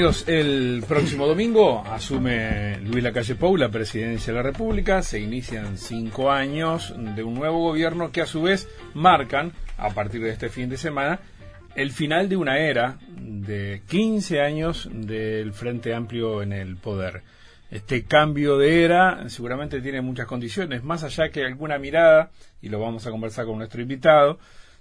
El próximo domingo asume Luis Lacalle Pou la presidencia de la República. Se inician cinco años de un nuevo gobierno que a su vez marcan, a partir de este fin de semana, el final de una era de 15 años del Frente Amplio en el poder. Este cambio de era seguramente tiene muchas condiciones, más allá que alguna mirada, y lo vamos a conversar con nuestro invitado,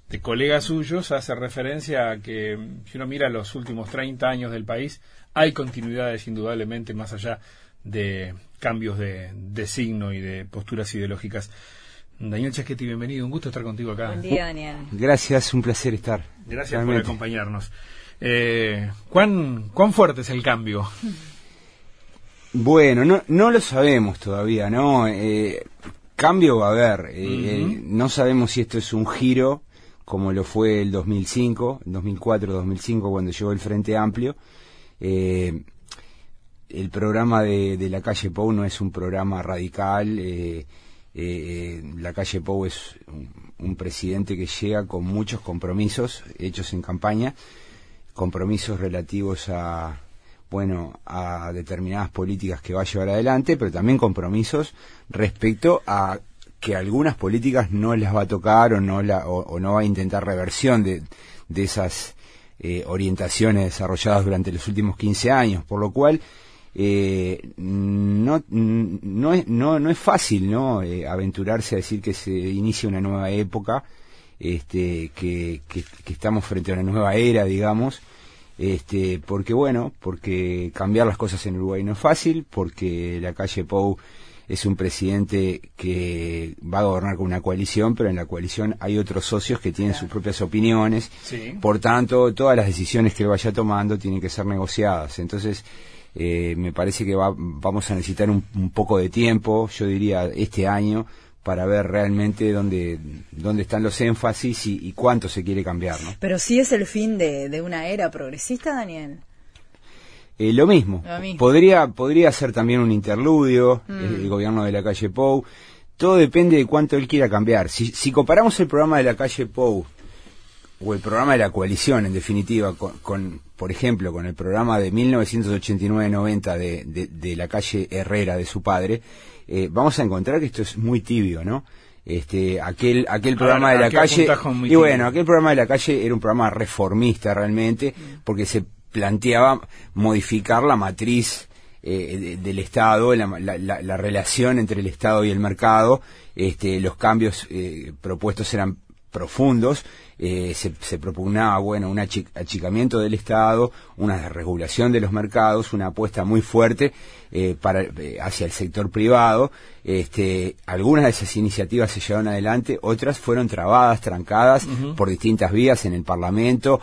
de colegas suyos hace referencia a que si uno mira los últimos 30 años del país, hay continuidades indudablemente más allá de cambios de, signo y de posturas ideológicas. Daniel Chaschetti, bienvenido, un gusto estar contigo acá. Buen día, Daniel. Gracias, un placer estar. Gracias por acompañarnos. Eh, ¿cuán, ¿Cuán fuerte es el cambio? Bueno, no, no lo sabemos todavía, ¿no? Eh, cambio va a haber. Eh, no sabemos si esto es un giro como lo fue el 2005, 2004-2005 cuando llegó el Frente Amplio. Eh, el programa de, la calle Pou no es un programa radical. Eh, eh, la calle Pou es un, presidente que llega con muchos compromisos hechos en campaña, compromisos relativos a bueno a determinadas políticas que va a llevar adelante, pero también compromisos respecto a que algunas políticas no las va a tocar o no, la, o, no va a intentar reversión de, de esas eh, orientaciones desarrolladas durante los últimos 15 años, por lo cual eh, no, no, es, no, no es fácil ¿no? Eh, aventurarse a decir que se inicia una nueva época, este, que, que, estamos frente a una nueva era, digamos, este, porque bueno, porque cambiar las cosas en Uruguay no es fácil, porque la calle Pou es un presidente que va a gobernar con una coalición, pero en la coalición hay otros socios que tienen sus propias opiniones. Por tanto, todas las decisiones que vaya tomando tienen que ser negociadas. Entonces, eh, me parece que vamos a necesitar un, poco de tiempo, yo diría este año, para ver realmente dónde, dónde están los énfasis y, cuánto se quiere cambiar. ¿no? Pero sí es el fin de, de una era progresista, Daniel. Eh, lo, mismo. Podría, podría ser también un interludio, mm. el, gobierno de la calle Pou. Todo depende de cuánto él quiera cambiar. Si, si comparamos el programa de la calle Pou, o el programa de la coalición, en definitiva, con, por ejemplo, con el programa de 1989-90 de, de, la calle Herrera, de su padre, eh, vamos a encontrar que esto es muy tibio, ¿no? Este, aquel, aquel programa de la calle, y bueno, aquel programa de la calle era un programa reformista realmente, mm. porque se planteaba modificar la matriz eh, del Estado, la, relación entre el Estado y el mercado. Este, los cambios eh, propuestos eran profundos. Eh, se, se, propugnaba bueno un achicamiento del Estado, una desregulación de los mercados, una apuesta muy fuerte eh, para, eh, hacia el sector privado. Este, algunas de esas iniciativas se llevaron adelante, otras fueron trabadas, trancadas por distintas vías en el Parlamento,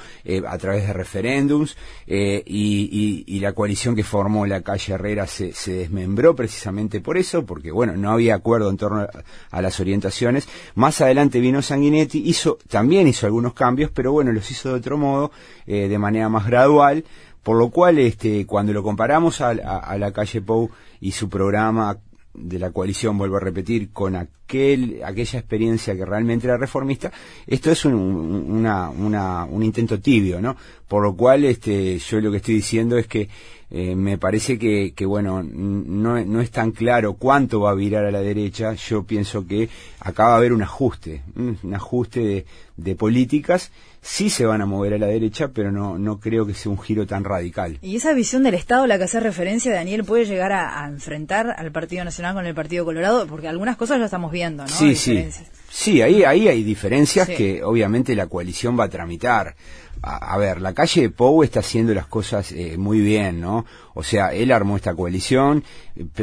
a través de referéndums, y, y, la coalición que formó la calle Herrera se, se, desmembró precisamente por eso, porque bueno, no había acuerdo en torno a, a las orientaciones. Más adelante vino Sanguinetti, hizo, también hizo algunos cambios, pero bueno, los hizo de otro modo, de manera más gradual. Por lo cual, este, cuando lo comparamos a, la calle Pou y su programa de la coalición, vuelvo a repetir, con aquel, aquella experiencia que realmente era reformista, esto es un, una, una, un intento tibio, ¿no? Por lo cual, este, yo lo que estoy diciendo es que eh, me parece que, que bueno, no, no, es tan claro cuánto va a virar a la derecha. Yo pienso que acaba de haber un ajuste, un ajuste de, de políticas sí se van a mover a la derecha, pero no, no creo que sea un giro tan radical. ¿Y esa visión del Estado a la que hace referencia Daniel puede llegar a, enfrentar al Partido Nacional con el Partido Colorado? Porque algunas cosas ya estamos viendo, ¿no? Sí, sí. Sí, ahí, ahí hay diferencias que obviamente la coalición va a tramitar. A, ver, la calle Pou está haciendo las cosas eh, muy bien, ¿no? O sea, él armó esta coalición,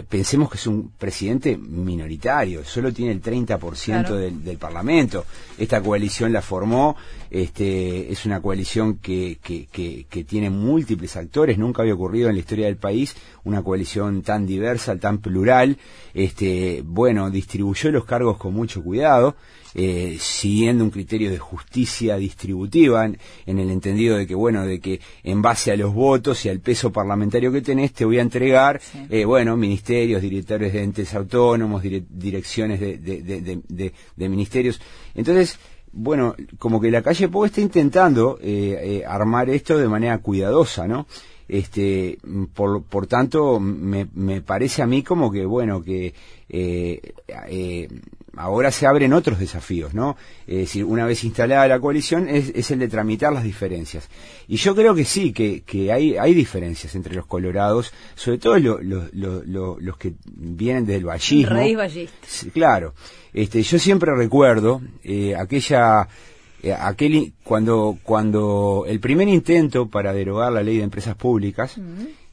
pensemos que es un presidente minoritario, solo tiene el 30% del, del, Parlamento. Esta coalición la formó, este, es una coalición que, que, que, que, tiene múltiples actores, nunca había ocurrido en la historia del país una coalición tan diversa, tan plural. Este, bueno, distribuyó los cargos con mucho cuidado eh, siguiendo un criterio de justicia distributiva, en, el entendido de que, bueno, de que en base a los votos y al peso parlamentario que tenés, te voy a entregar, eh, bueno, ministerios, directores de entes autónomos, direcciones de, de, ministerios. Entonces, bueno, como que la calle Pou está intentando eh, eh, armar esto de manera cuidadosa, ¿no? Este, por, por tanto, me, me parece a mí como que, bueno, que eh, eh, ahora se abren otros desafíos, ¿no? Es decir, una vez instalada la coalición es, el de tramitar las diferencias. Y yo creo que sí, que, que hay, hay diferencias entre los colorados, sobre todo los que vienen del vallismo. claro. Este, yo siempre recuerdo eh, aquella eh, aquel cuando cuando el primer intento para derogar la ley de empresas públicas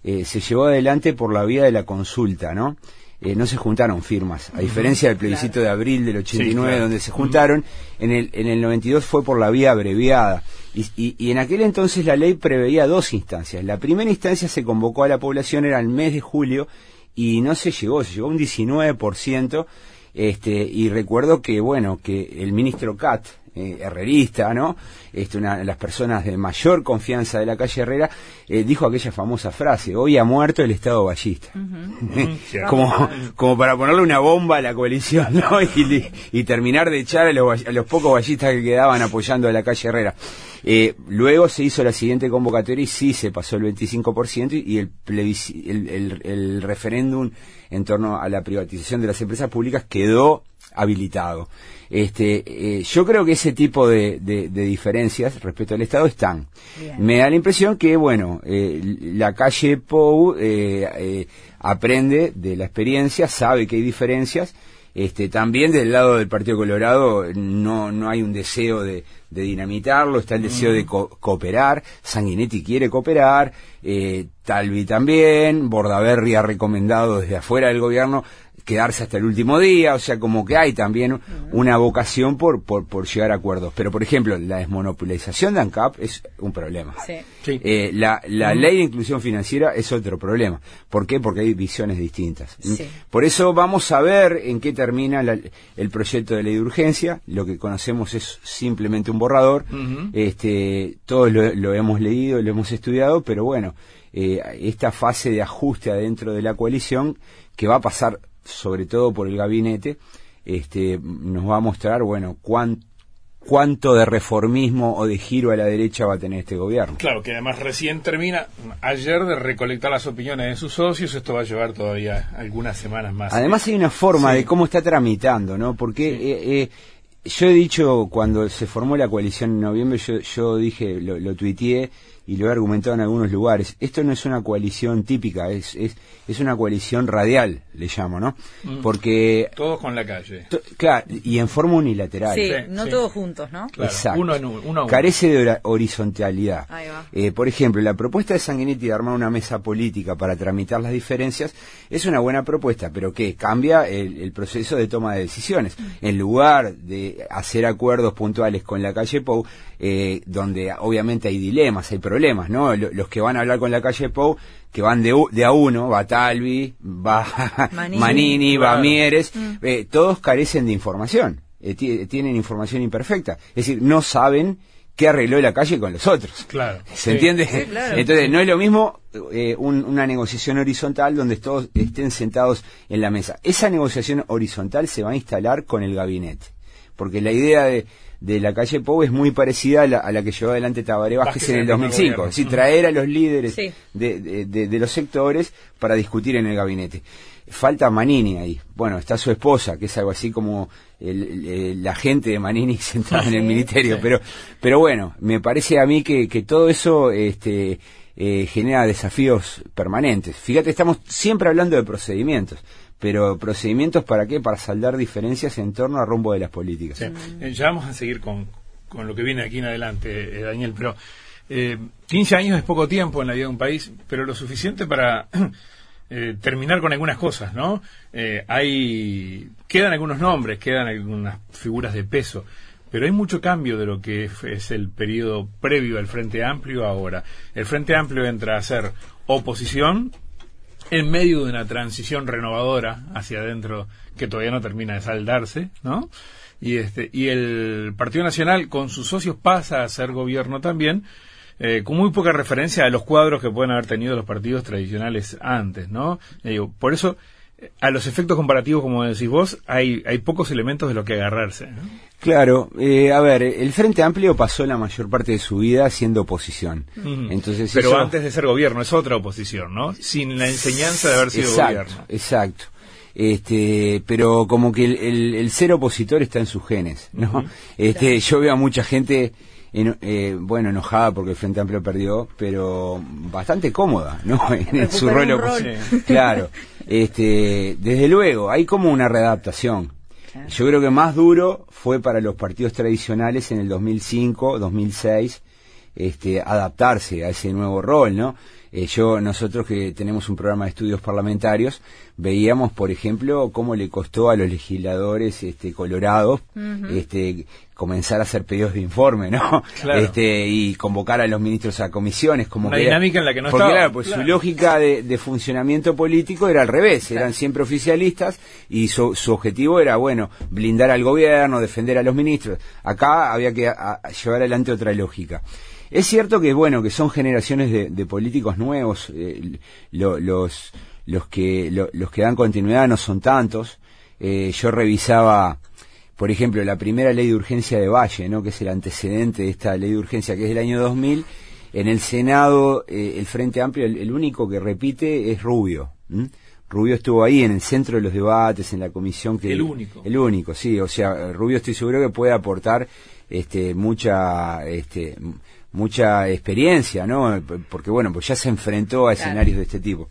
eh, se llevó adelante por la vía de la consulta, ¿no? Eh, no se juntaron firmas. A diferencia del plebiscito de abril del 89, donde se juntaron, en, el, en el 92 fue por la vía abreviada. Y, y, en aquel entonces la ley preveía dos instancias. La primera instancia se convocó a la población, era el mes de julio, y no se llegó, se llegó un 19%. Este, y recuerdo que, bueno, que el ministro Cat, eh, herrerista, ¿no? Este, una de las personas de mayor confianza de la calle Herrera, eh, dijo aquella famosa frase, hoy ha muerto el Estado ballista. como, como para ponerle una bomba a la coalición, ¿no? Y, terminar de echar a los, a los, pocos ballistas que quedaban apoyando a la calle Herrera. Eh, luego se hizo la siguiente convocatoria y sí se pasó el 25% y el, el, el, el referéndum en torno a la privatización de las empresas públicas quedó habilitado. Este, eh, yo creo que ese tipo de, de, diferencias respecto al Estado están. Me da la impresión que, bueno, eh, la calle Pou eh, aprende de la experiencia, sabe que hay diferencias. Este, también del lado del Partido Colorado no, no hay un deseo de, de dinamitarlo, está el deseo de cooperar, Sanguinetti quiere cooperar, Talvi también, Bordaberry ha recomendado desde afuera del gobierno quedarse hasta el último día, o sea, como que hay también una vocación por, por, por llegar a acuerdos. Pero, por ejemplo, la desmonopolización de ANCAP es un problema. Eh, la la ley de inclusión financiera es otro problema. ¿Por qué? Porque hay visiones distintas. Por eso vamos a ver en qué termina el proyecto de ley de urgencia. Lo que conocemos es simplemente un borrador. este Todos lo, hemos leído, lo hemos estudiado, pero bueno, eh, esta fase de ajuste adentro de la coalición que va a pasar sobre todo por el gabinete, este, nos va a mostrar, bueno, cuánto de reformismo o de giro a la derecha va a tener este gobierno. Claro, que además recién termina ayer de recolectar las opiniones de sus socios, esto va a llevar todavía algunas semanas más. Además hay una forma de cómo está tramitando, ¿no? Porque eh, eh, yo he dicho, cuando se formó la coalición en noviembre, yo, yo dije, lo, lo tuiteé, y lo he argumentado en algunos lugares, esto no es una coalición típica, es, es, es una coalición radial, le llamo, ¿no? Mm. Porque... Todos con la calle. Claro, y en forma unilateral. Sí, no todos juntos, ¿no? Exacto. Uno en uno, Carece de horizontalidad. Eh, por ejemplo, la propuesta de Sanguinetti de armar una mesa política para tramitar las diferencias es una buena propuesta, pero que cambia el, proceso de toma de decisiones. Mm. En lugar de hacer acuerdos puntuales con la calle Pou, eh, donde obviamente hay dilemas, hay problemas, ¿no? Los que van a hablar con la calle Pou, que van de, de a uno, va Talvi, va Manini, va Mieres, mm. eh, todos carecen de información, eh, tienen información imperfecta, es decir, no saben qué arregló la calle con los otros. Claro. ¿Se entiende? Entonces, no es lo mismo una negociación horizontal donde todos estén sentados en la mesa. Esa negociación horizontal se va a instalar con el gabinete. Porque la idea de, de la calle Pou es muy parecida a la, que llevó adelante Tabaré Vázquez en el 2005, es decir, traer a los líderes de, de, los sectores para discutir en el gabinete. Falta Manini ahí. Bueno, está su esposa, que es algo así como el, la gente de Manini sentada en el ministerio. Pero, pero bueno, me parece a mí que, que todo eso este, eh, genera desafíos permanentes. Fíjate, estamos siempre hablando de procedimientos pero procedimientos para qué? Para saldar diferencias en torno al rumbo de las políticas. Eh, ya vamos a seguir con, con, lo que viene aquí en adelante, eh, Daniel, pero Eh, 15 años es poco tiempo en la vida de un país, pero lo suficiente para eh, terminar con algunas cosas, ¿no? Eh, hay quedan algunos nombres, quedan algunas figuras de peso, pero hay mucho cambio de lo que es el periodo previo al Frente Amplio ahora. El Frente Amplio entra a ser oposición en medio de una transición renovadora hacia adentro que todavía no termina de saldarse, ¿no? Y este y el Partido Nacional con sus socios pasa a ser gobierno también eh, con muy poca referencia a los cuadros que pueden haber tenido los partidos tradicionales antes, ¿no? Eh, por eso, a los efectos comparativos, como decís vos, hay, hay pocos elementos de lo que agarrarse. Claro, eh, a ver, el Frente Amplio pasó la mayor parte de su vida siendo oposición. Entonces, Pero antes de ser gobierno es otra oposición, ¿no? Sin la enseñanza de haber sido gobierno. Exacto. Este, pero como que el, ser opositor está en sus genes, ¿no? Este, yo veo a mucha gente eh, bueno, enojada porque el Frente Amplio perdió, pero bastante cómoda, ¿no? en su rol, Claro. Este, desde luego, hay como una readaptación. Yo creo que más duro fue para los partidos tradicionales en el 2005, 2006, este, adaptarse a ese nuevo rol, ¿no? Eh, yo, nosotros que tenemos un programa de estudios parlamentarios, veíamos, por ejemplo, cómo le costó a los legisladores este, colorados este, comenzar a hacer pedidos de informe, ¿no? Este, y convocar a los ministros a comisiones, como Una dinámica en la que no porque, Claro, pues su lógica de, funcionamiento político era al revés, eran siempre oficialistas y su, objetivo era, bueno, blindar al gobierno, defender a los ministros. Acá había que llevar adelante otra lógica. Es cierto que, bueno, que son generaciones de, políticos nuevos, eh, los, los, que, los que dan continuidad no son tantos. Eh, yo revisaba, por ejemplo, la primera ley de urgencia de Valle, ¿no? que es el antecedente de esta ley de urgencia, que es del año 2000. En el Senado, eh, el Frente Amplio, el, único que repite es Rubio. Rubio estuvo ahí en el centro de los debates, en la comisión que... El único. El único, sí. O sea, Rubio estoy seguro que puede aportar este, mucha... Este, mucha experiencia, ¿no? Porque bueno, pues ya se enfrentó a escenarios de este tipo.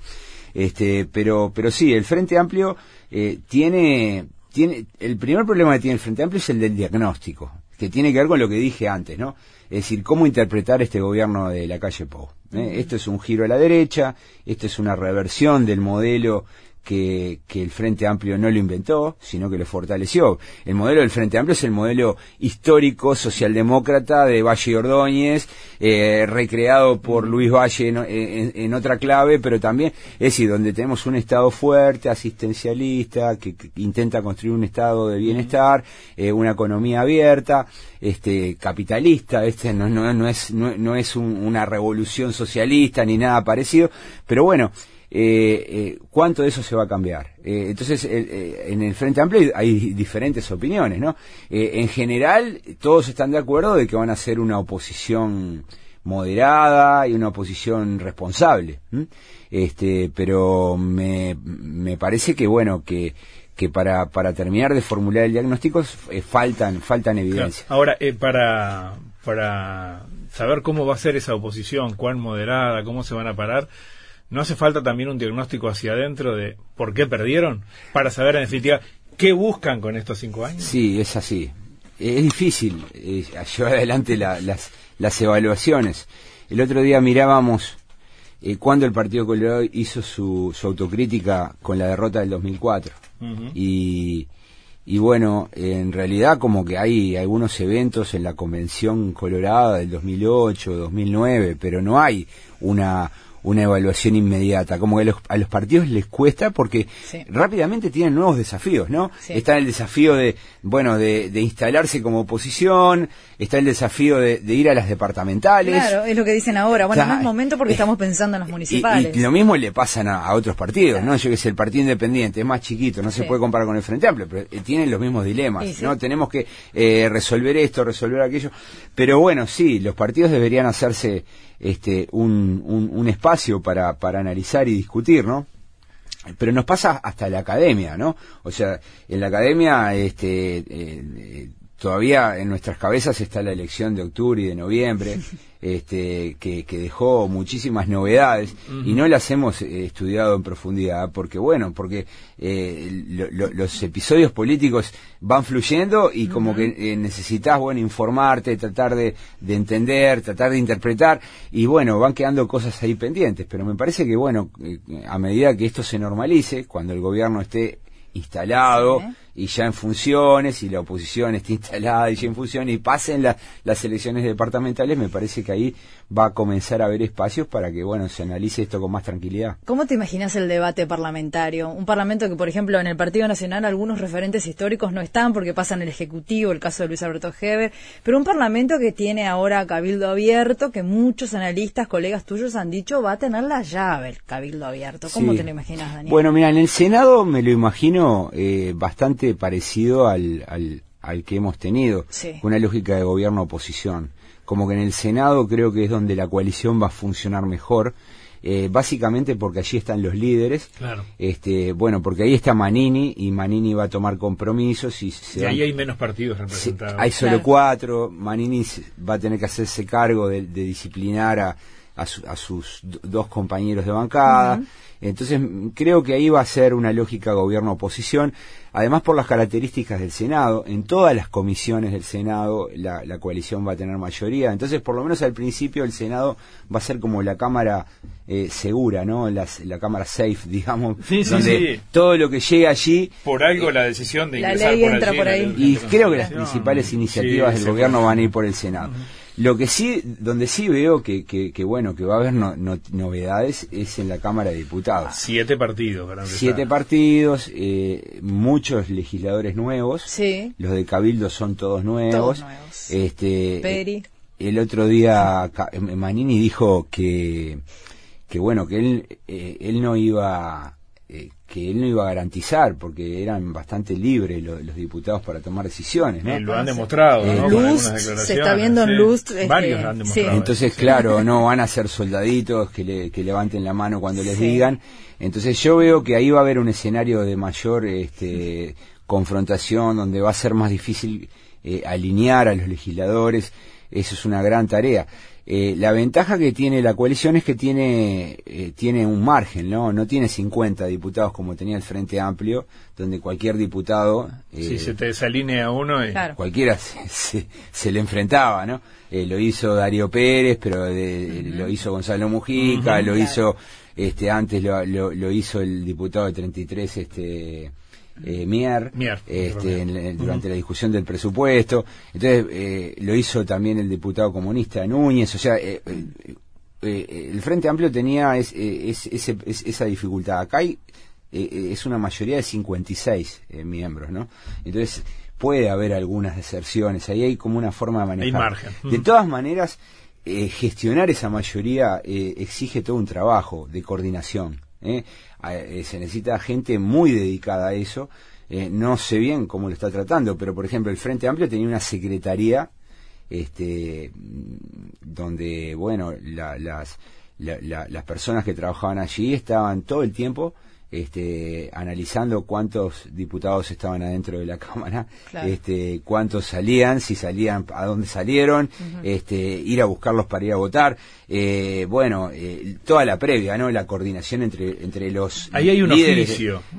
Este, pero, pero sí, el Frente Amplio eh, tiene, tiene, el primer problema que tiene el Frente Amplio es el del diagnóstico, que tiene que ver con lo que dije antes, ¿no? Es decir, cómo interpretar este gobierno de la calle Pou. ¿eh? Esto es un giro a la derecha, esto es una reversión del modelo que, el Frente Amplio no lo inventó, sino que lo fortaleció. El modelo del Frente Amplio es el modelo histórico socialdemócrata de Valle y Ordóñez, eh, recreado por Luis Valle en, otra clave, pero también, es decir, donde tenemos un Estado fuerte, asistencialista, que, intenta construir un Estado de bienestar, eh, una economía abierta, este capitalista, este no, no, no es, no, es una revolución socialista ni nada parecido, pero bueno, eh, eh, ¿cuánto de eso se va a cambiar? Eh, entonces, en el Frente Amplio hay diferentes opiniones, ¿no? en general, todos están de acuerdo de que van a ser una oposición moderada y una oposición responsable. Este, pero me, me parece que, bueno, que, que para, para terminar de formular el diagnóstico faltan, faltan evidencias. Ahora, para, para saber cómo va a ser esa oposición, cuán moderada, cómo se van a parar, ¿No hace falta también un diagnóstico hacia adentro de por qué perdieron? Para saber en definitiva qué buscan con estos cinco años. Sí, es así. Es difícil eh, llevar adelante las, las evaluaciones. El otro día mirábamos eh, cuando el Partido Colorado hizo su, su, autocrítica con la derrota del 2004. y, y bueno, en realidad como que hay algunos eventos en la Convención Colorada del 2008, 2009, pero no hay una una evaluación inmediata, como que a los, partidos les cuesta porque rápidamente tienen nuevos desafíos, ¿no? Está el desafío de, bueno, de, instalarse como oposición, está el desafío de, ir a las departamentales. Claro, es lo que dicen ahora. Bueno, no es momento porque estamos pensando en las municipales. Y, lo mismo le pasan a, otros partidos, ¿no? Yo que sé, el Partido Independiente es más chiquito, no se puede comparar con el Frente Amplio, pero eh, tienen los mismos dilemas, ¿no? Tenemos que eh, resolver esto, resolver aquello. Pero bueno, sí, los partidos deberían hacerse este, un, un, espacio para, para analizar y discutir, ¿no? pero nos pasa hasta la academia, ¿no? O sea, en la academia este, eh, todavía en nuestras cabezas está la elección de octubre y de noviembre, este, que, dejó muchísimas novedades y no las hemos eh, estudiado en profundidad porque, bueno, porque eh, los episodios políticos van fluyendo y como que eh, necesitas, bueno, informarte, tratar de, de, entender, tratar de interpretar y, bueno, van quedando cosas ahí pendientes. Pero me parece que, bueno, a medida que esto se normalice, cuando el gobierno esté instalado y ya en funciones y la oposición está instalada y ya en funciones y pasen las elecciones departamentales, me parece que ahí va a comenzar a haber espacios para que, bueno, se analice esto con más tranquilidad. ¿Cómo te imaginas el debate parlamentario? Un parlamento que, por ejemplo, en el Partido Nacional algunos referentes históricos no están porque pasan el Ejecutivo, el caso de Luis Alberto Heber, pero un parlamento que tiene ahora cabildo abierto, que muchos analistas, colegas tuyos han dicho va a tener la llave el cabildo abierto. ¿Cómo te lo imaginas, Daniel? Bueno, mira, en el Senado me lo imagino eh, bastante parecido al, al, que hemos tenido, una lógica de gobierno-oposición como que en el Senado creo que es donde la coalición va a funcionar mejor. Eh, básicamente porque allí están los líderes. Claro. Este, bueno, porque ahí está Manini y Manini va a tomar compromisos y, y ahí hay menos partidos representados. hay solo cuatro. Manini va a tener que hacerse cargo de, disciplinar a, a, sus dos compañeros de bancada. Entonces creo que ahí va a ser una lógica gobierno-oposición. Además, por las características del Senado, en todas las comisiones del Senado la, coalición va a tener mayoría. Entonces, por lo menos al principio, el Senado va a ser como la Cámara eh, segura, ¿no? la Cámara safe, digamos. Sí, donde todo lo que llegue allí. Por algo la decisión de ingresar la por, ahí. Y creo que las principales iniciativas del gobierno van a ir por el Senado. Lo que sí, donde sí veo que, que, bueno, que va a haber novedades es en la Cámara de Diputados. Siete partidos, para Siete partidos, eh, muchos legisladores nuevos. Sí. Los de Cabildo son todos nuevos. nuevos. Este, Peri. El otro día Manini dijo que, que bueno, que él, eh, él no iba eh, que él no iba a garantizar porque eran bastante libres los, diputados para tomar decisiones ¿no? lo han demostrado ¿no? se está viendo en luz este, varios han demostrado entonces claro no van a ser soldaditos que, le, que levanten la mano cuando les digan. Entonces yo veo que ahí va a haber un escenario de mayor este, confrontación donde va a ser más difícil eh, alinear a los legisladores. Eso es una gran tarea eh, la ventaja que tiene la coalición es que tiene, eh, tiene un margen, ¿no? No tiene 50 diputados como tenía el Frente Amplio, donde cualquier diputado... Eh, si se te desalinea uno... Y... Cualquiera se, se, le enfrentaba, ¿no? Eh, lo hizo Darío Pérez, pero lo hizo Gonzalo Mujica, lo hizo... este Antes lo, lo, lo, hizo el diputado de 33, este eh, Mier, este, durante la discusión del presupuesto. Entonces eh, lo hizo también el diputado comunista Núñez. O sea, eh, eh, el Frente Amplio tenía es, esa dificultad. Acá hay, es una mayoría de 56 miembros, ¿no? Entonces puede haber algunas deserciones. Ahí hay como una forma de manejar. De todas maneras, gestionar esa mayoría exige todo un trabajo de coordinación. ¿Eh? Eh, se necesita gente muy dedicada a eso. Eh, no sé bien cómo lo está tratando, pero por ejemplo el Frente Amplio tenía una secretaría este, donde, bueno, las, las personas que trabajaban allí estaban todo el tiempo este, analizando cuántos diputados estaban adentro de la Cámara, este, cuántos salían, si salían, a dónde salieron, este, ir a buscarlos para ir a votar. Eh, bueno, eh, toda la previa, ¿no? La coordinación entre, entre los. Ahí hay un oficio.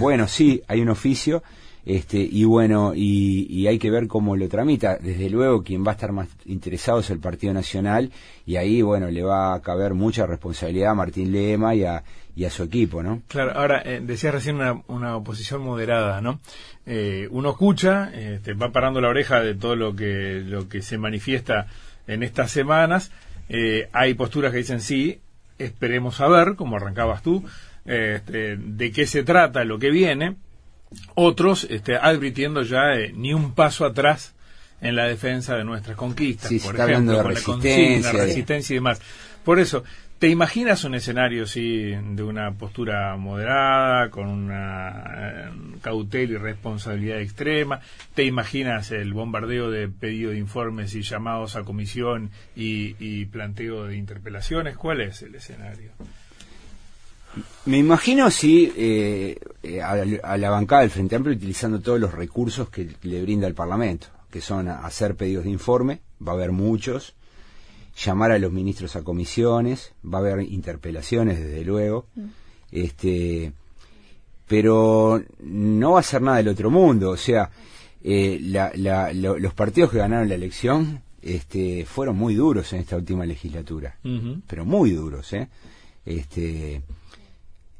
Bueno, sí, hay un oficio. Este, y bueno, y, hay que ver cómo lo tramita. Desde luego, quien va a estar más interesado es el Partido Nacional, y ahí, bueno, le va a caber mucha responsabilidad a Martín Lema y a, y a su equipo, ¿no? Claro, ahora, eh, decías recién una, una, oposición moderada, ¿no? Eh, uno escucha, eh, te va parando la oreja de todo lo que, lo que se manifiesta en estas semanas. hay posturas que dicen sí, esperemos a ver, como arrancabas tú, este, de qué se trata lo que viene otros este, advirtiendo ya eh, ni un paso atrás en la defensa de nuestras conquistas, por ejemplo, con resistencia, la resistencia y demás. Por eso, ¿te imaginas un escenario sí, de una postura moderada, con una eh, cautela y responsabilidad extrema? ¿Te imaginas el bombardeo de pedido de informes y llamados a comisión y, planteo de interpelaciones? ¿Cuál es el escenario? Me imagino si eh, eh, a, la bancada del Frente Amplio utilizando todos los recursos que le brinda el Parlamento, que son hacer pedidos de informe, va a haber muchos, llamar a los ministros a comisiones, va a haber interpelaciones desde luego, mm. este, pero no va a ser nada del otro mundo, o sea, eh, los partidos que ganaron la elección este, fueron muy duros en esta última legislatura, pero muy duros, ¿eh? Este,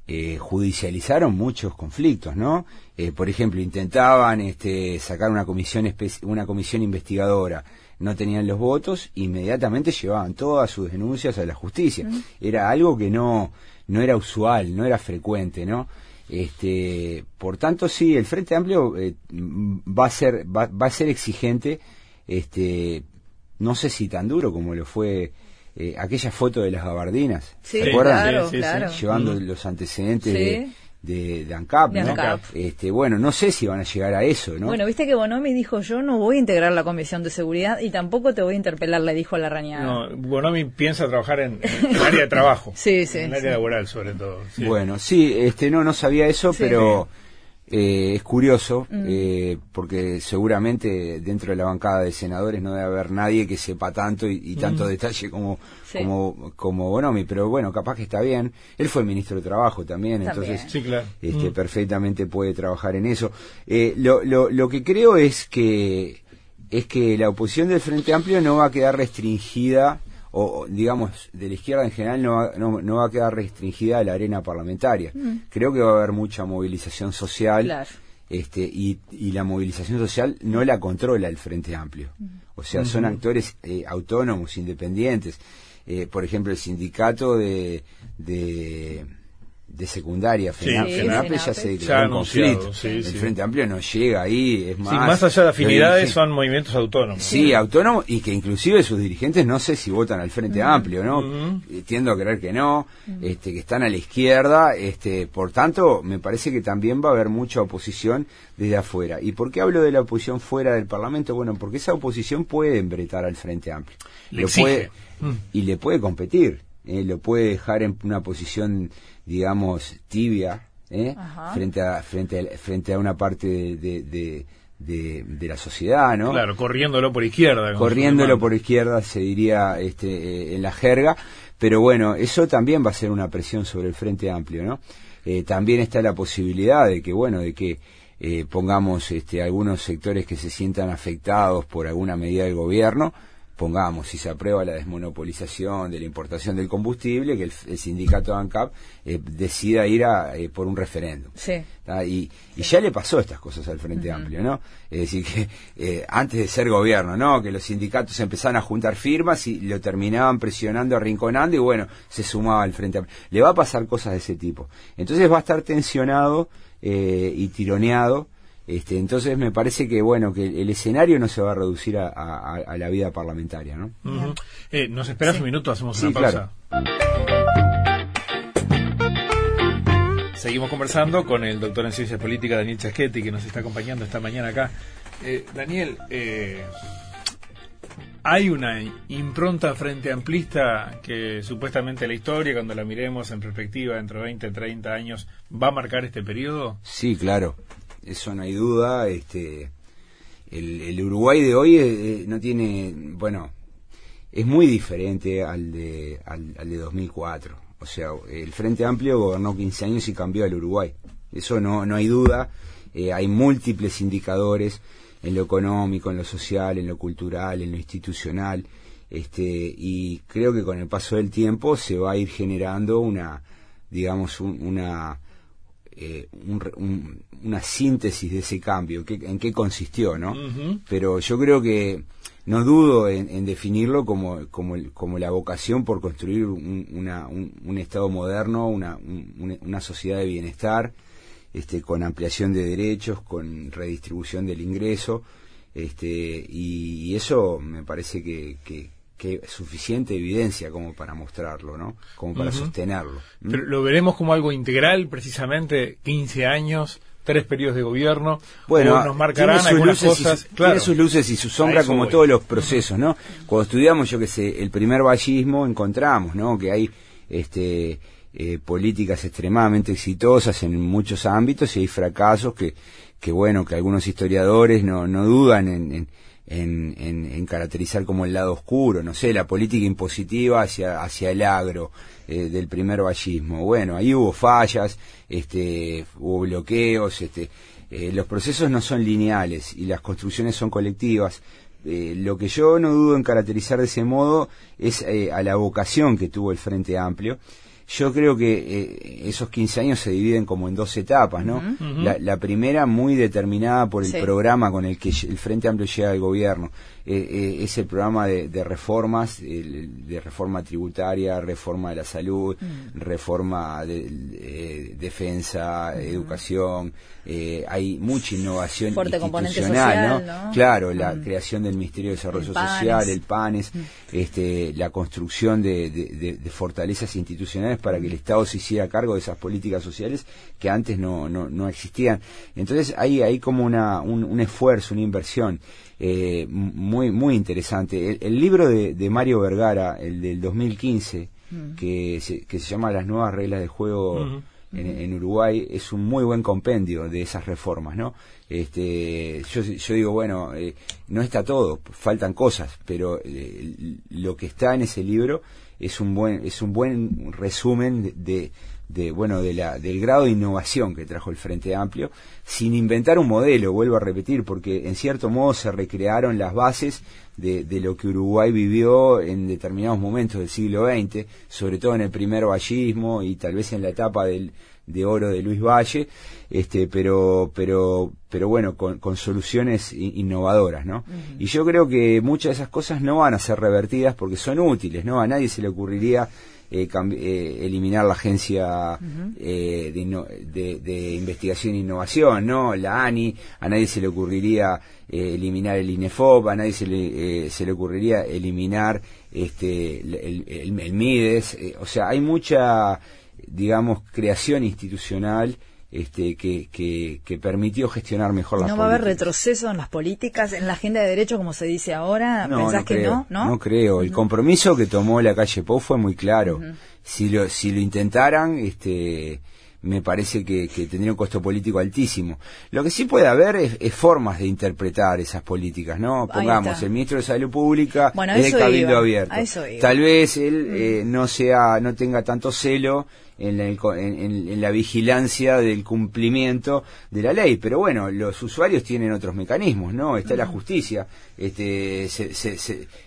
eh, judicializaron muchos conflictos, ¿no? Eh, por ejemplo, intentaban este, sacar una comisión, una comisión investigadora, no tenían los votos, inmediatamente llevaban todas sus denuncias a la justicia. Era algo que no, no era usual, no era frecuente, ¿no? Este, por tanto, sí, el Frente Amplio eh, va a ser, va, va, a ser exigente, este, no sé si tan duro como lo fue eh, aquella foto de las gabardinas, ¿se acuerdan? Llevando los antecedentes de, de, ANCAP, ¿no? Este, bueno, no sé si van a llegar a eso, ¿no? Bueno, viste que Bonomi dijo, yo no voy a integrar la Comisión de Seguridad y tampoco te voy a interpelar, le dijo a la rañada. No, Bonomi piensa trabajar en, el área de trabajo. sí, sí. En el área laboral, sobre todo. Bueno, sí, este, no, no sabía eso, pero... Eh, es curioso mm. eh, porque seguramente dentro de la bancada de senadores no debe haber nadie que sepa tanto y, tanto mm. detalle como, como como Bonomi, pero bueno, capaz que está bien. Él fue ministro de Trabajo también, entonces este, mm. perfectamente puede trabajar en eso. Eh, lo, lo, lo que creo es que es que la oposición del Frente Amplio no va a quedar restringida o digamos de la izquierda en general no va, no, va a quedar restringida a la arena parlamentaria. Mm. Creo que va a haber mucha movilización social este, y, y, la movilización social no la controla el Frente Amplio. Mm. O sea, son actores eh, autónomos, independientes. Eh, por ejemplo, el sindicato de, de de secundaria, FENAPE, ya se declaró conflicto. el Frente Amplio no llega ahí, es más... más allá de afinidades son movimientos autónomos. Sí, autónomos y que inclusive sus dirigentes no sé si votan al Frente Amplio, ¿no? Tiendo a creer que no, este, que están a la izquierda, este, por tanto, me parece que también va a haber mucha oposición desde afuera. ¿Y por qué hablo de la oposición fuera del Parlamento? Bueno, porque esa oposición puede embretar al Frente Amplio. lo puede, Y le puede competir, eh, lo puede dejar en una posición digamos, tibia, ¿eh? frente, a, frente, a, frente a una parte de, de, de, la sociedad, ¿no? Claro, corriéndolo por izquierda. Corriéndolo por izquierda se diría este, eh, en la jerga, pero bueno, eso también va a ser una presión sobre el Frente Amplio, ¿no? Eh, también está la posibilidad de que, bueno, de que pongamos este, algunos sectores que se sientan afectados por alguna medida del gobierno, pongamos, si se aprueba la desmonopolización de la importación del combustible, que el, sindicato ANCAP eh, decida ir a, eh, por un referéndum. Sí. Y, y, ya le pasó estas cosas al Frente Amplio, ¿no? Es decir, que eh, antes de ser gobierno, ¿no? Que los sindicatos empezaban a juntar firmas y lo terminaban presionando, arrinconando y bueno, se sumaba al Frente Amplio. Le va a pasar cosas de ese tipo. Entonces va a estar tensionado y tironeado este, entonces me parece que bueno que el escenario no se va a reducir a, la vida parlamentaria, ¿no? Eh, nos esperas un minuto, hacemos una pausa. Seguimos conversando con el doctor en ciencias políticas Daniel Chaschetti que nos está acompañando esta mañana acá. Eh, Daniel, eh, hay una impronta frente amplista que supuestamente la historia, cuando la miremos en perspectiva dentro de 20, 30 años, va a marcar este periodo. Sí, claro eso no hay duda. Este, el, Uruguay de hoy eh, eh, no tiene, bueno, es muy diferente al de, al, de 2004. O sea, el Frente Amplio gobernó 15 años y cambió al Uruguay. Eso no, no hay duda. Eh, hay múltiples indicadores en lo económico, en lo social, en lo cultural, en lo institucional. Este, y creo que con el paso del tiempo se va a ir generando una, digamos, una, eh, una síntesis de ese cambio, en qué consistió, ¿no? Pero yo creo que no dudo en, definirlo como, como, como, la vocación por construir un, una, un, Estado moderno, una, una, sociedad de bienestar, este, con ampliación de derechos, con redistribución del ingreso, este, y, eso me parece que, que suficiente evidencia como para mostrarlo, ¿no? Como para sostenerlo. Pero lo veremos como algo integral, precisamente 15 años, tres periodos de gobierno. Bueno, nos marcarán algunas cosas. Y, Tiene sus luces y su sombra como todos los procesos, ¿no? Cuando estudiamos, yo que sé, el primer vallismo, encontramos, ¿no? Que hay este eh, políticas extremadamente exitosas en muchos ámbitos y hay fracasos que, que bueno, que algunos historiadores no, no dudan en en, en, caracterizar como el lado oscuro, no sé, la política impositiva hacia, hacia el agro eh, del primer vallismo. Bueno, ahí hubo fallas, este, hubo bloqueos, este, eh, los procesos no son lineales y las construcciones son colectivas. Eh, lo que yo no dudo en caracterizar de ese modo es a la vocación que tuvo el Frente Amplio yo creo que eh, esos 15 años se dividen como en dos etapas, ¿no? la, primera muy determinada por el programa con el que el Frente Amplio llega al gobierno. Eh, eh, es el programa de, reformas, de reforma tributaria, reforma de la salud, mm. reforma de, defensa, educación. hay mucha innovación institucional, ¿no? Claro, la mm. creación del Ministerio de Desarrollo Social, el PANES, mm. este, la construcción de fortalezas institucionales para que el Estado se hiciera cargo de esas políticas sociales que antes no, no, no existían. Entonces hay, hay como una, un, esfuerzo, una inversión eh, muy, muy interesante. El, libro de, de, Mario Vergara, el del 2015, mm. que, se, que se llama Las nuevas reglas de juego. En, Uruguay es un muy buen compendio de esas reformas, ¿no? Este, yo, yo digo, bueno, eh, no está todo, faltan cosas, pero eh, lo que está en ese libro es un buen es un buen resumen de, de, bueno de la del grado de innovación que trajo el Frente Amplio sin inventar un modelo vuelvo a repetir porque en cierto modo se recrearon las bases de, de lo que Uruguay vivió en determinados momentos del siglo XX sobre todo en el primer vallismo y tal vez en la etapa del de oro de Luis Valle, este, pero, pero, pero bueno, con, con soluciones innovadoras, ¿no? Y yo creo que muchas de esas cosas no van a ser revertidas porque son útiles, ¿no? A nadie se le ocurriría eh, eh, eliminar la agencia eh, de, de, investigación e innovación, ¿no? La ANI, a nadie se le ocurriría eliminar el INEFOP, a nadie se le, se le ocurriría eliminar este, el, el, el MIDES, o sea, hay mucha digamos, creación institucional este, que, que, permitió gestionar mejor las ¿No va a haber retroceso en las políticas, en la agenda de derechos, como se dice ahora? No, ¿Pensás que no? no? creo. El compromiso que tomó la calle Pou fue muy claro. Si lo, si lo intentaran, este, me parece que, tendría un costo político altísimo. Lo que sí puede haber es, formas de interpretar esas políticas, ¿no? Pongamos, el ministro de Salud Pública es de Cabildo Abierto. Tal vez él eh, no sea, no tenga tanto celo en la, en, la, vigilancia del cumplimiento de la ley. Pero bueno, los usuarios tienen otros mecanismos, ¿no? Está la justicia, este,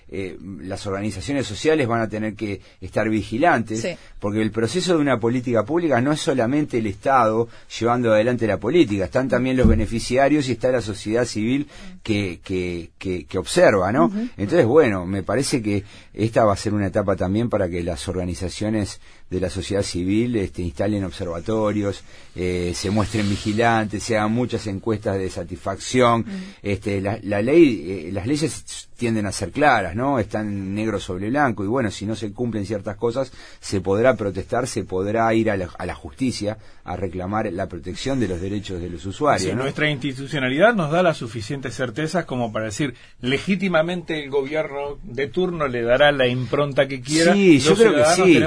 eh, las organizaciones sociales van a tener que estar vigilantes, porque el proceso de una política pública no es solamente el Estado llevando adelante la política, están también los beneficiarios y está la sociedad civil que, que, que, observa, ¿no? Entonces, bueno, me parece que esta va a ser una etapa también para que las organizaciones de la sociedad civil este, instalen observatorios, eh, se muestren vigilantes, se hagan muchas encuestas de satisfacción. este, la, la ley, eh, las leyes tienden a ser claras, ¿no? Están negro sobre blanco y bueno, si no se cumplen ciertas cosas, se podrá protestar, se podrá ir a la, a la justicia a reclamar la protección de los derechos de los usuarios. Nuestra institucionalidad nos da las suficientes certezas como para decir, legítimamente el gobierno de turno le dará la impronta que quiera. Sí, yo creo que sí.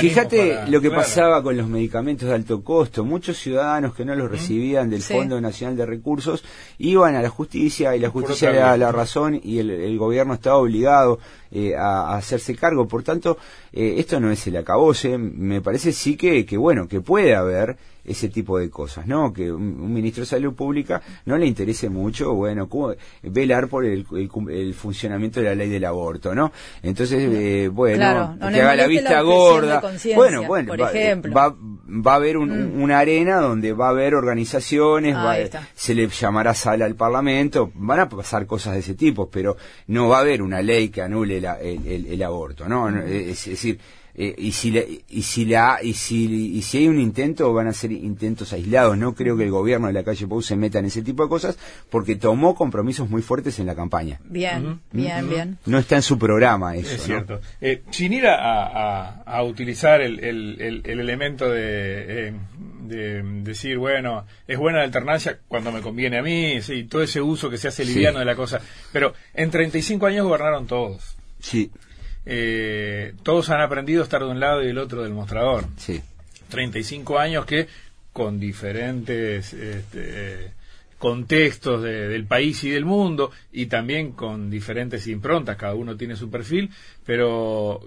Fíjate lo que pasaba con los medicamentos de alto costo. Muchos ciudadanos que no los recibían del Fondo Nacional de Recursos iban a la justicia y la justicia le daba la razón y el el gobierno estaba obligado eh, a, hacerse cargo. Por tanto, eh, esto no es el acabose. Me parece sí que, que, bueno, que puede haber ese tipo de cosas, ¿no? Que un, ministro de Salud Pública no le interese mucho, bueno, velar por el, el, funcionamiento de la ley del aborto, ¿no? Entonces, eh, bueno, que haga la vista gorda. Bueno, bueno, por va, ejemplo. va, va, a haber mm. una arena donde va a haber organizaciones, se le llamará sala al Parlamento, van a pasar cosas de ese tipo, pero no va a haber una ley que anule el, el, aborto, ¿no? Mm. Es, decir, eh, y si y si la y si y si hay un intento van a ser intentos aislados. No creo que el gobierno de la calle Pou se meta en ese tipo de cosas porque tomó compromisos muy fuertes en la campaña. Bien bien bien. No está en su programa eso es cierto. Eh, sin ir a, a, utilizar el, el, el, elemento de, eh, de decir bueno es buena la alternancia cuando me conviene a mí sí, todo ese uso que se hace liviano de la cosa. Pero en 35 años gobernaron todos. Sí eh, todos han aprendido a estar de un lado y del otro del mostrador. Sí. 35 años que con diferentes este, contextos del país y del mundo y también con diferentes improntas, cada uno tiene su perfil, pero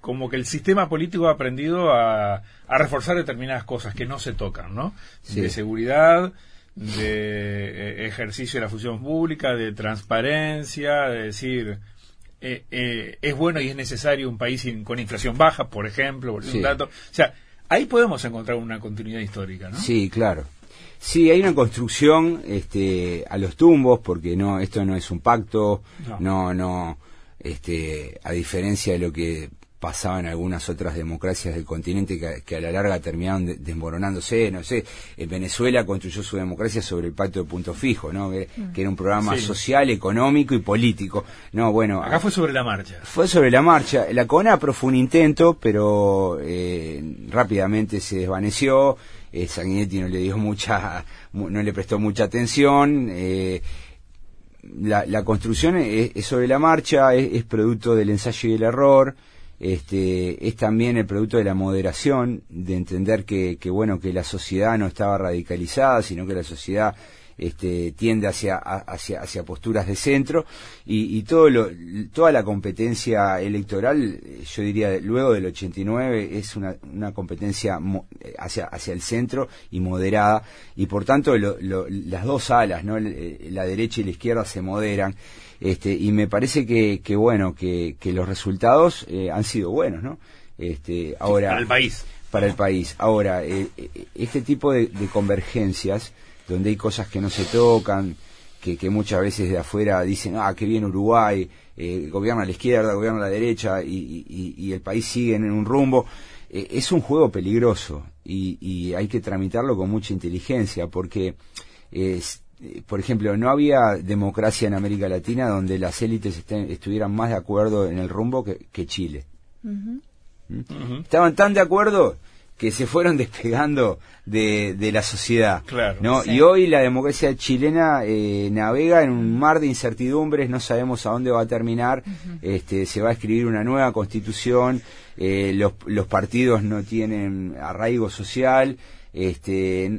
como que el sistema político ha aprendido a, a reforzar determinadas cosas que no se tocan, ¿no? De seguridad, de eh, ejercicio de la función pública, de transparencia, de decir, eh, eh, es bueno y es necesario un país con inflación baja, por ejemplo, por un dato. O sea, ahí podemos encontrar una continuidad histórica, ¿no? Sí, claro. Sí, hay una construcción este, a los tumbos, porque no, esto no es un pacto, no, no, no este, a diferencia de lo que pasaba en algunas otras democracias del continente que, a la larga terminaron desmoronándose, no sé, en Venezuela construyó su democracia sobre el pacto de punto fijo, ¿no? Que, mm. era un programa social, económico y político. No, bueno. Acá fue sobre la marcha. Fue sobre la marcha. La CONAPRO fue un intento, pero eh, rápidamente se desvaneció. Eh, Sanguinetti no le dio mucha, no le prestó mucha atención. Eh, la, la, construcción es, sobre la marcha, es, es producto del ensayo y el error este, es también el producto de la moderación, de entender que, que, bueno, que la sociedad no estaba radicalizada, sino que la sociedad este, tiende hacia, hacia, hacia posturas de centro y, todo lo, toda la competencia electoral, yo diría, luego del 89 es una, una competencia hacia, hacia el centro y moderada y por tanto las dos alas, ¿no? la derecha y la izquierda se moderan. Este, y me parece que, que bueno, que, que los resultados eh, han sido buenos, ¿no? Este, ahora, para el país. Para el país. Ahora, eh, eh, este tipo de, convergencias, donde hay cosas que no se tocan, que, que muchas veces de afuera dicen, ah, qué bien Uruguay, gobierna a la izquierda, gobierna a la derecha, y, y, el país sigue en un rumbo, es un juego peligroso y, y hay que tramitarlo con mucha inteligencia, porque es, eh, por ejemplo, no había democracia en América Latina donde las élites estuvieran más de acuerdo en el rumbo que, Chile. ¿Mm? Estaban tan de acuerdo que se fueron despegando de, la sociedad. ¿no? Y hoy la democracia chilena eh, navega en un mar de incertidumbres, no sabemos a dónde va a terminar, este, se va a escribir una nueva constitución, eh, los, los partidos no tienen arraigo social, este,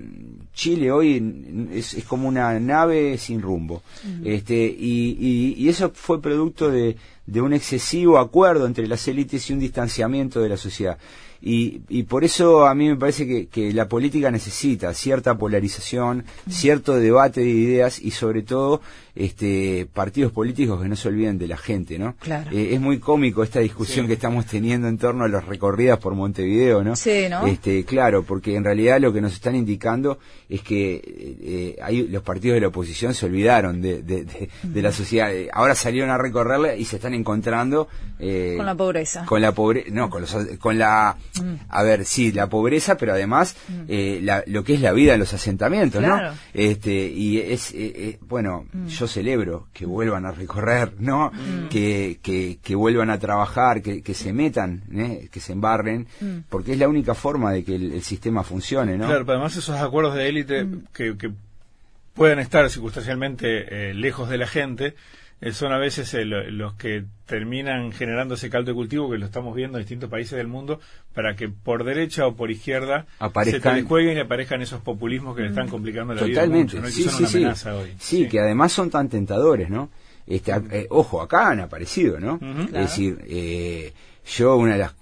Chile hoy es, como una nave sin rumbo. este, y, y, eso fue producto de, de un excesivo acuerdo entre las élites y un distanciamiento de la sociedad. Y, y por eso a mí me parece que, que la política necesita cierta polarización, cierto debate de ideas y sobre todo este, partidos políticos que no se olviden de la gente, ¿no? Claro. Eh, es muy cómico esta discusión que estamos teniendo en torno a las recorridas por Montevideo, ¿no? Sí, ¿no? Este, claro, porque en realidad lo que nos están indicando es que eh, hay, los partidos de la oposición se olvidaron de, de, de, la sociedad. Eh, ahora salieron a recorrerla y se están encontrando eh, con la pobreza. Con la pobreza, no, con, los, con la, mm. a ver, sí, la pobreza, pero además mm. eh, la, lo que es la vida en los asentamientos, ¿no? Este, y es, bueno, mm. yo celebro que vuelvan a recorrer, ¿no? Mm. Que, que, vuelvan a trabajar, que, que se metan, ¿eh? que se embarren, mm. porque es la única forma de que el, sistema funcione, ¿no? Claro, pero además esos acuerdos de élite mm. que, que pueden estar circunstancialmente eh, lejos de la gente, eh, son a veces eh, los que terminan generando ese caldo de cultivo que lo estamos viendo en distintos países del mundo para que por derecha o por izquierda aparezcan, se jueguen y aparezcan esos populismos que le están complicando la vida mucho, sí, sí, sí. Sí, que además son tan tentadores, ¿no? Este, eh, ojo, acá han aparecido, ¿no? Es decir, yo una de las,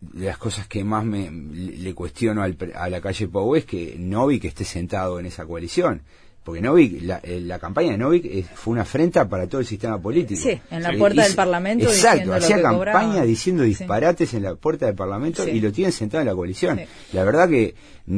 de las cosas que más me le cuestiono al, a la calle Pau es que no vi que esté sentado en esa coalición porque Novik, la, eh, la campaña de Novik eh, fue una afrenta para todo el sistema político. Sí, en la puerta del Parlamento. Exacto, hacía campaña diciendo disparates en la puerta del Parlamento y lo tienen sentado en la coalición. La verdad que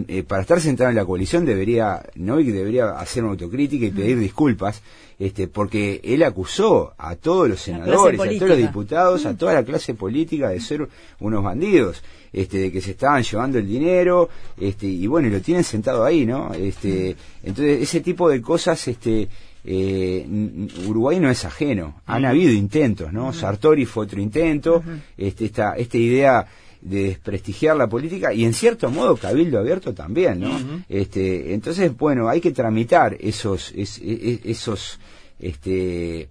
eh, para estar sentado en la coalición debería, Novik debería hacer una autocrítica y pedir disculpas, este, porque él acusó a todos los senadores, a todos los diputados, a toda la clase política de ser unos bandidos este, de que se estaban llevando el dinero, este, y bueno, y lo tienen sentado ahí, ¿no? Este, entonces, ese tipo de cosas, este, eh, Uruguay no es ajeno, han habido intentos, ¿no? Sartori fue otro intento, este, esta, esta idea de desprestigiar la política y en cierto modo cabildo abierto también, ¿no? Este, entonces, bueno, hay que tramitar esos, esos, este,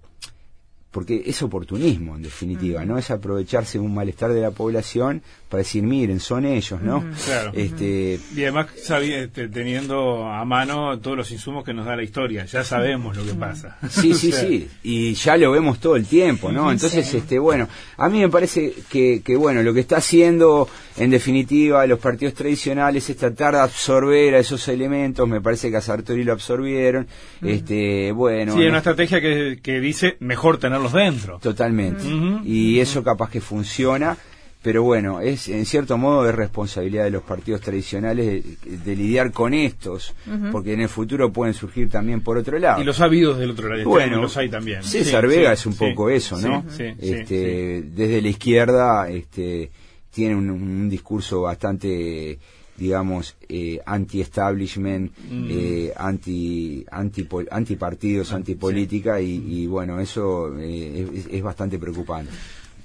porque es oportunismo en definitiva, ¿no? Es aprovecharse de un malestar de la población para decir, miren, son ellos, ¿no? Claro. Este, y además este, teniendo a mano todos los insumos que nos da la historia, ya sabemos lo que pasa. Sí, sí, sí, y ya lo vemos todo el tiempo, ¿no? Entonces, este, bueno, a mí me parece que, que, bueno, lo que está haciendo en definitiva los partidos tradicionales es tratar de absorber a esos elementos, me parece que a Sartori lo absorbieron, este, bueno. Sí, hay una estrategia que, que dice mejor tener dentro. Totalmente. Y eso capaz que funciona, pero bueno, es en cierto modo es responsabilidad de los partidos tradicionales de, lidiar con estos, porque en el futuro pueden surgir también por otro lado. Y los ha habido del otro lado, bueno, los hay también. César Vega es un poco eso, ¿no? este, desde la izquierda este, tiene un discurso bastante digamos, eh, anti-establishment, mm. eh, anti, anti, anti partidos, anti política y, bueno, eso eh, es, bastante preocupante.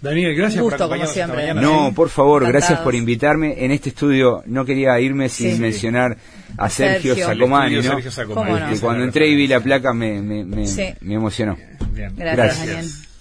Daniel, gracias por acompañarnos No, por favor, gracias por invitarme. En este estudio no quería irme sin mencionar a Sergio, Sacomani, ¿no? Sergio Sacomani. cuando entré y vi la placa me, me, me, emocionó. gracias.